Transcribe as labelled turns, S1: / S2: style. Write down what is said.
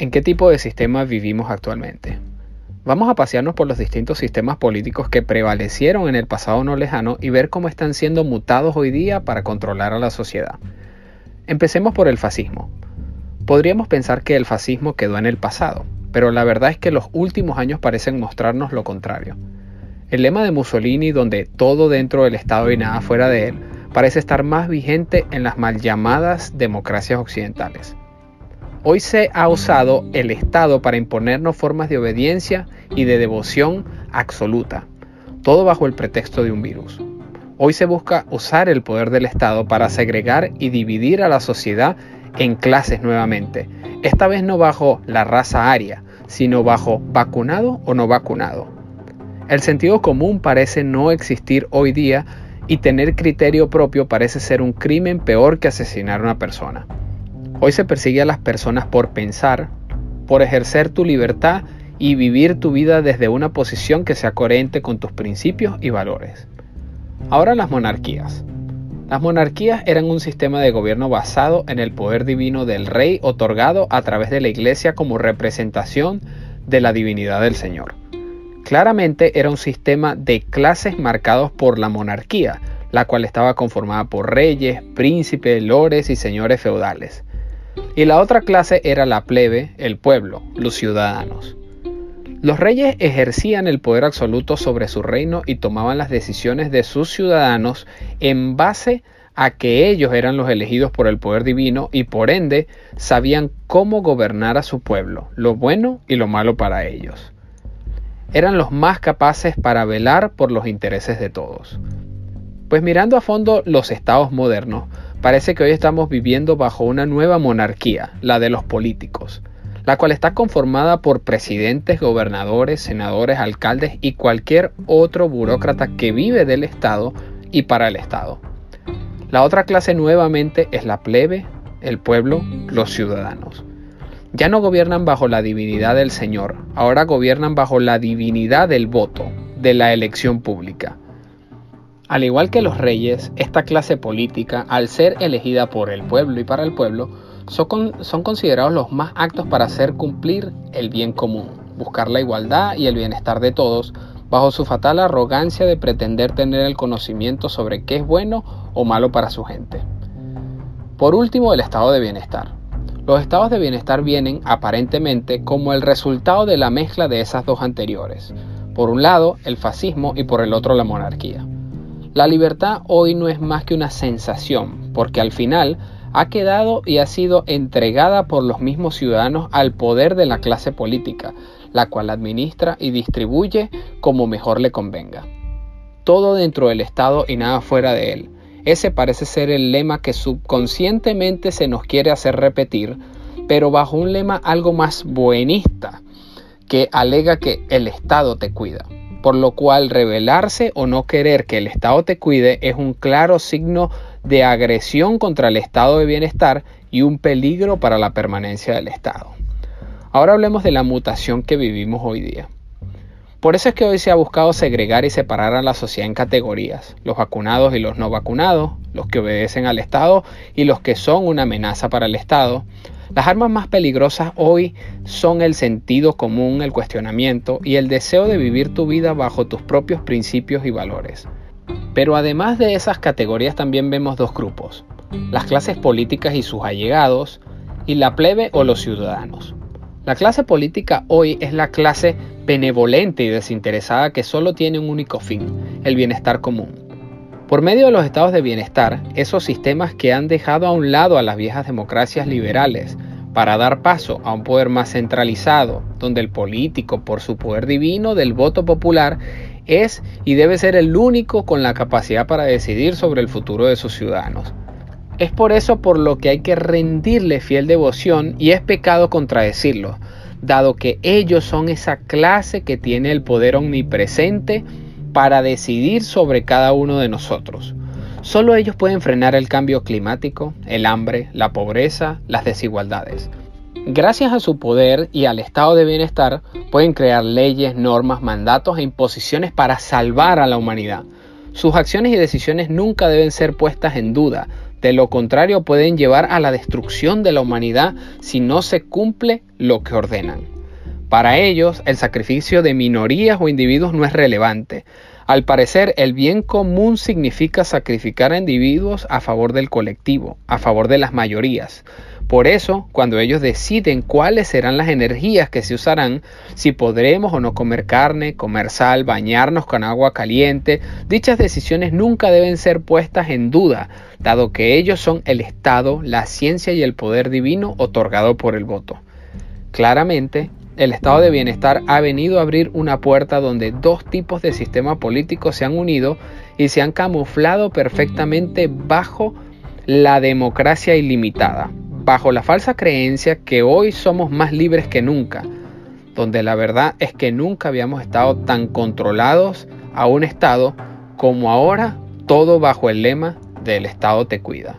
S1: ¿En qué tipo de sistema vivimos actualmente? Vamos a pasearnos por los distintos sistemas políticos que prevalecieron en el pasado no lejano y ver cómo están siendo mutados hoy día para controlar a la sociedad. Empecemos por el fascismo. Podríamos pensar que el fascismo quedó en el pasado, pero la verdad es que los últimos años parecen mostrarnos lo contrario. El lema de Mussolini, donde todo dentro del Estado y nada fuera de él, parece estar más vigente en las mal llamadas democracias occidentales. Hoy se ha usado el Estado para imponernos formas de obediencia y de devoción absoluta, todo bajo el pretexto de un virus. Hoy se busca usar el poder del Estado para segregar y dividir a la sociedad en clases nuevamente, esta vez no bajo la raza aria, sino bajo vacunado o no vacunado. El sentido común parece no existir hoy día y tener criterio propio parece ser un crimen peor que asesinar a una persona. Hoy se persigue a las personas por pensar, por ejercer tu libertad y vivir tu vida desde una posición que sea coherente con tus principios y valores. Ahora las monarquías. Las monarquías eran un sistema de gobierno basado en el poder divino del rey otorgado a través de la iglesia como representación de la divinidad del Señor. Claramente era un sistema de clases marcados por la monarquía, la cual estaba conformada por reyes, príncipes, lores y señores feudales. Y la otra clase era la plebe, el pueblo, los ciudadanos. Los reyes ejercían el poder absoluto sobre su reino y tomaban las decisiones de sus ciudadanos en base a que ellos eran los elegidos por el poder divino y por ende sabían cómo gobernar a su pueblo, lo bueno y lo malo para ellos. Eran los más capaces para velar por los intereses de todos. Pues mirando a fondo los estados modernos, Parece que hoy estamos viviendo bajo una nueva monarquía, la de los políticos, la cual está conformada por presidentes, gobernadores, senadores, alcaldes y cualquier otro burócrata que vive del Estado y para el Estado. La otra clase nuevamente es la plebe, el pueblo, los ciudadanos. Ya no gobiernan bajo la divinidad del Señor, ahora gobiernan bajo la divinidad del voto, de la elección pública. Al igual que los reyes, esta clase política, al ser elegida por el pueblo y para el pueblo, son, considerados los más actos para hacer cumplir el bien común, buscar la igualdad y el bienestar de todos, bajo su fatal arrogancia de pretender tener el conocimiento sobre qué es bueno o malo para su gente. Por último, el estado de bienestar. Los estados de bienestar vienen aparentemente como el resultado de la mezcla de esas dos anteriores. Por un lado, el fascismo y por el otro, la monarquía. La libertad hoy no es más que una sensación, porque al final ha quedado y ha sido entregada por los mismos ciudadanos al poder de la clase política, la cual administra y distribuye como mejor le convenga. Todo dentro del Estado y nada fuera de él. Ese parece ser el lema que subconscientemente se nos quiere hacer repetir, pero bajo un lema algo más buenista, que alega que el Estado te cuida por lo cual rebelarse o no querer que el Estado te cuide es un claro signo de agresión contra el estado de bienestar y un peligro para la permanencia del Estado. Ahora hablemos de la mutación que vivimos hoy día. Por eso es que hoy se ha buscado segregar y separar a la sociedad en categorías, los vacunados y los no vacunados, los que obedecen al Estado y los que son una amenaza para el Estado, las armas más peligrosas hoy son el sentido común, el cuestionamiento y el deseo de vivir tu vida bajo tus propios principios y valores. Pero además de esas categorías también vemos dos grupos, las clases políticas y sus allegados y la plebe o los ciudadanos. La clase política hoy es la clase benevolente y desinteresada que solo tiene un único fin, el bienestar común. Por medio de los estados de bienestar, esos sistemas que han dejado a un lado a las viejas democracias liberales para dar paso a un poder más centralizado, donde el político, por su poder divino del voto popular, es y debe ser el único con la capacidad para decidir sobre el futuro de sus ciudadanos. Es por eso por lo que hay que rendirle fiel devoción y es pecado contradecirlo, dado que ellos son esa clase que tiene el poder omnipresente para decidir sobre cada uno de nosotros. Solo ellos pueden frenar el cambio climático, el hambre, la pobreza, las desigualdades. Gracias a su poder y al estado de bienestar, pueden crear leyes, normas, mandatos e imposiciones para salvar a la humanidad. Sus acciones y decisiones nunca deben ser puestas en duda, De lo contrario pueden llevar a la destrucción de la humanidad si no se cumple lo que ordenan. Para ellos, el sacrificio de minorías o individuos no es relevante. Al parecer, el bien común significa sacrificar a individuos a favor del colectivo, a favor de las mayorías. Por eso, cuando ellos deciden cuáles serán las energías que se usarán, si podremos o no comer carne, comer sal, bañarnos con agua caliente, dichas decisiones nunca deben ser puestas en duda, dado que ellos son el Estado, la ciencia y el poder divino otorgado por el voto. Claramente, el estado de bienestar ha venido a abrir una puerta donde dos tipos de sistema político se han unido y se han camuflado perfectamente bajo la democracia ilimitada, bajo la falsa creencia que hoy somos más libres que nunca, donde la verdad es que nunca habíamos estado tan controlados a un Estado como ahora, todo bajo el lema del Estado te cuida.